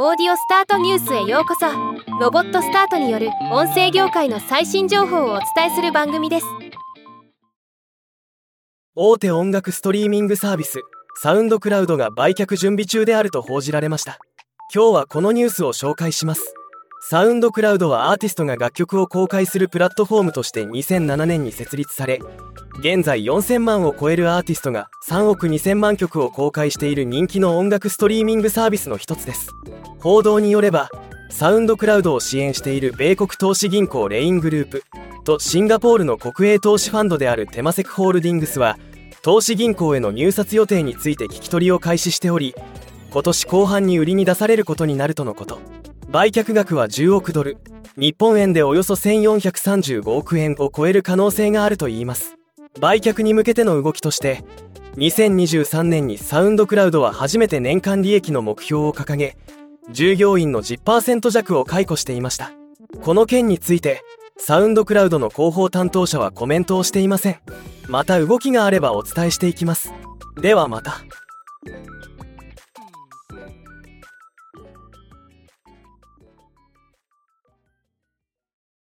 オーディオスタートニュースへようこそ。ロボットスタートによる音声業界の最新情報をお伝えする番組です。大手音楽ストリーミングサービスサウンドクラウドが売却準備中であると報じられました。今日はこのニュースを紹介します。サウンドクラウドはアーティストが楽曲を公開するプラットフォームとして2007年に設立され現在4000万を超えるアーティストが3億2000万曲を公開している人気の音楽ストリーミングサービスの一つです。報道によればサウンドクラウドを支援している米国投資銀行レイングループとシンガポールの国営投資ファンドであるテマセクホールディングスは投資銀行への入札予定について聞き取りを開始しており今年後半に売りに出されることになるとのこと。売却額は10億ドル。日本円でおよそ1435億円を超える可能性があるといいます。売却に向けての動きとして2023年にサウンドクラウドは初めて年間利益の目標を掲げ従業員の10%弱を解雇していました。この件についてサウンドクラウドの広報担当者はコメントをしていません。また動きがあればお伝えしていきます。ではまた。